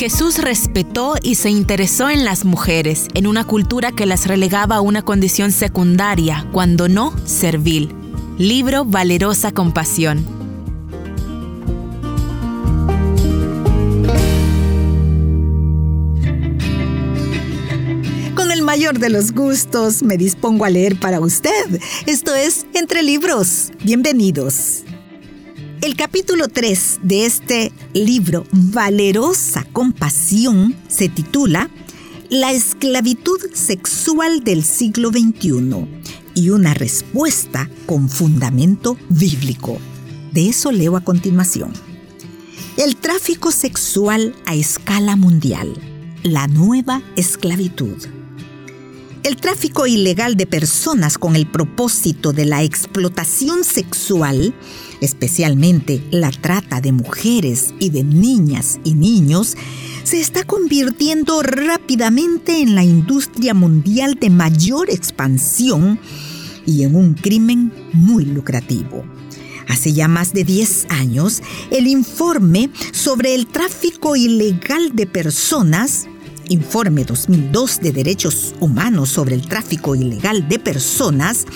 Jesús respetó y se interesó en las mujeres, en una cultura que las relegaba a una condición secundaria, cuando no servil. Libro Valerosa Compasión. Con el mayor de los gustos me dispongo a leer para usted. Esto es Entre Libros. Bienvenidos. El capítulo 3 de este libro, Valerosa Compasión, se titula La esclavitud sexual del siglo XXI y una respuesta con fundamento bíblico. De eso leo a continuación. El tráfico sexual a escala mundial, la nueva esclavitud. El tráfico ilegal de personas con el propósito de la explotación sexual, especialmente la trata de mujeres y de niñas y niños, se está convirtiendo rápidamente en la industria mundial de mayor expansión y en un crimen muy lucrativo. Hace ya más de 10 años, el informe sobre el tráfico ilegal de personas Informe 2002 de Derechos Humanos sobre el tráfico ilegal de personas,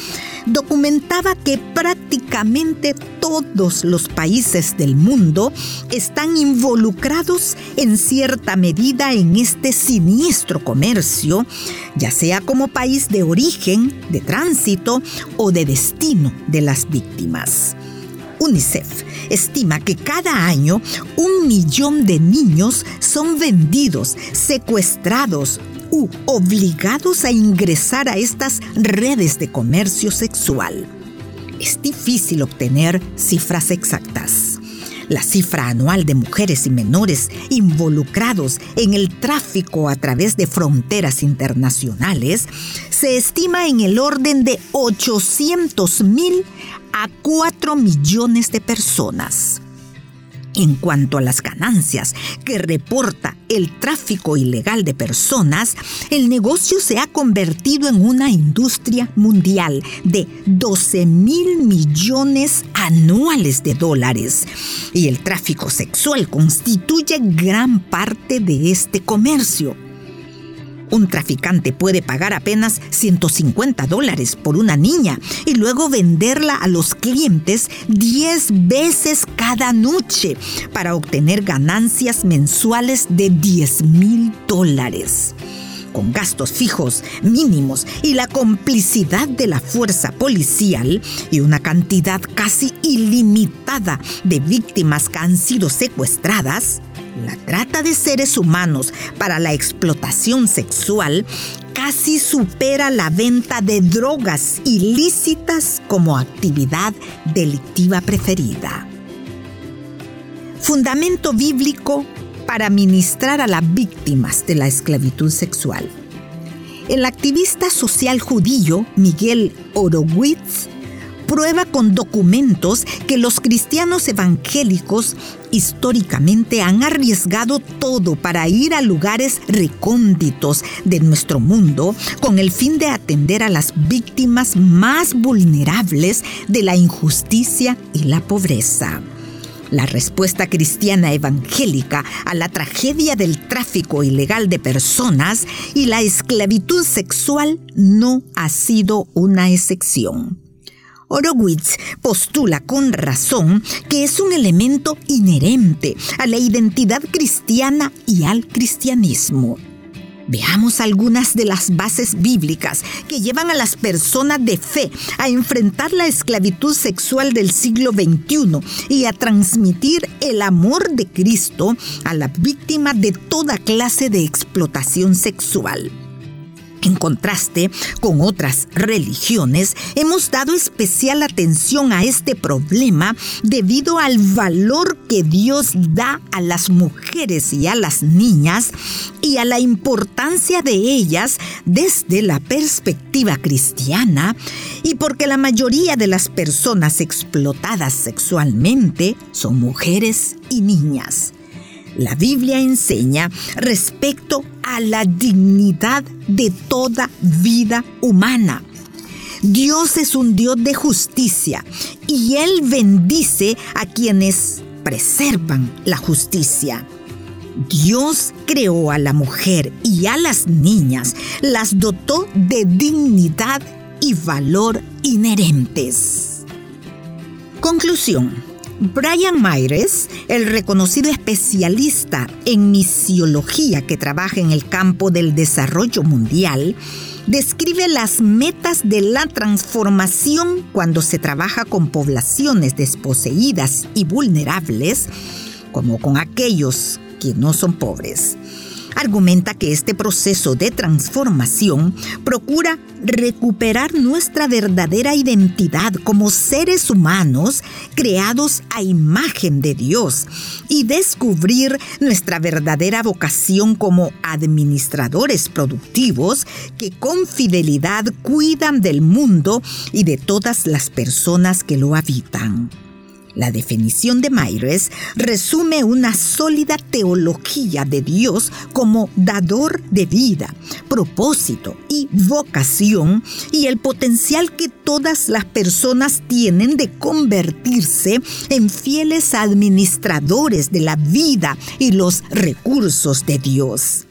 documentaba que prácticamente todos los países del mundo están involucrados en cierta medida en este siniestro comercio, ya sea como país de origen, de tránsito o de destino de las víctimas. UNICEF estima que cada año un millón de niños son vendidos, secuestrados u obligados a ingresar a estas redes de comercio sexual. Es difícil obtener cifras exactas. La cifra anual de mujeres y menores involucrados en el tráfico a través de fronteras internacionales se estima en el orden de 800 mil a 4 millones de personas. En cuanto a las ganancias que reporta el tráfico ilegal de personas, el negocio se ha convertido en una industria mundial de 12 mil millones anuales de dólares. Y el tráfico sexual constituye gran parte de este comercio. Un traficante puede pagar apenas 150 dólares por una niña y luego venderla a los clientes 10 veces cada noche para obtener ganancias mensuales de 10 mil dólares. Con gastos fijos mínimos y la complicidad de la fuerza policial y una cantidad casi ilimitada de víctimas que han sido secuestradas, la trata de seres humanos para la explotación sexual casi supera la venta de drogas ilícitas como actividad delictiva preferida. Fundamento bíblico para ministrar a las víctimas de la esclavitud sexual. El activista social judío Miguel Horowitz prueba con documentos que los cristianos evangélicos históricamente han arriesgado todo para ir a lugares recónditos de nuestro mundo con el fin de atender a las víctimas más vulnerables de la injusticia y la pobreza. La respuesta cristiana evangélica a la tragedia del tráfico ilegal de personas y la esclavitud sexual no ha sido una excepción. Horowitz postula con razón que es un elemento inherente a la identidad cristiana y al cristianismo. Veamos algunas de las bases bíblicas que llevan a las personas de fe a enfrentar la esclavitud sexual del siglo XXI y a transmitir el amor de Cristo a la víctima de toda clase de explotación sexual. En contraste con otras religiones, hemos dado especial atención a este problema debido al valor que Dios da a las mujeres y a las niñas y a la importancia de ellas desde la perspectiva cristiana. Y porque la mayoría de las personas explotadas sexualmente son mujeres y niñas. La Biblia enseña respecto a la dignidad de toda vida humana. Dios es un Dios de justicia y Él bendice a quienes preservan la justicia. Dios creó a la mujer y a las niñas, las dotó de dignidad y valor inherentes. Conclusión. Brian Myers, el reconocido especialista en misiología que trabaja en el campo del desarrollo mundial, describe las metas de la transformación cuando se trabaja con poblaciones desposeídas y vulnerables, como con aquellos que no son pobres argumenta que este proceso de transformación procura recuperar nuestra verdadera identidad como seres humanos creados a imagen de Dios y descubrir nuestra verdadera vocación como administradores productivos que con fidelidad cuidan del mundo y de todas las personas que lo habitan. La definición de Myers resume una sólida teología de Dios como dador de vida, propósito y vocación y el potencial que todas las personas tienen de convertirse en fieles administradores de la vida y los recursos de Dios.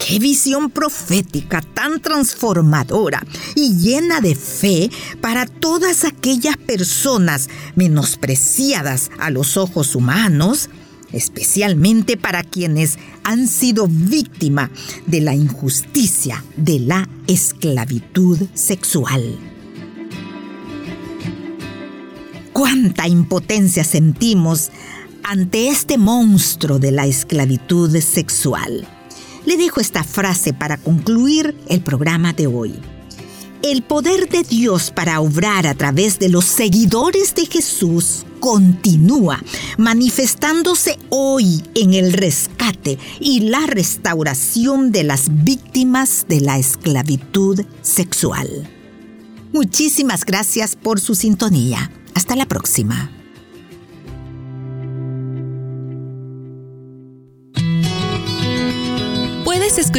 Qué visión profética tan transformadora y llena de fe para todas aquellas personas menospreciadas a los ojos humanos, especialmente para quienes han sido víctima de la injusticia de la esclavitud sexual. Cuánta impotencia sentimos ante este monstruo de la esclavitud sexual le dejo esta frase para concluir el programa de hoy. El poder de Dios para obrar a través de los seguidores de Jesús continúa manifestándose hoy en el rescate y la restauración de las víctimas de la esclavitud sexual. Muchísimas gracias por su sintonía. Hasta la próxima.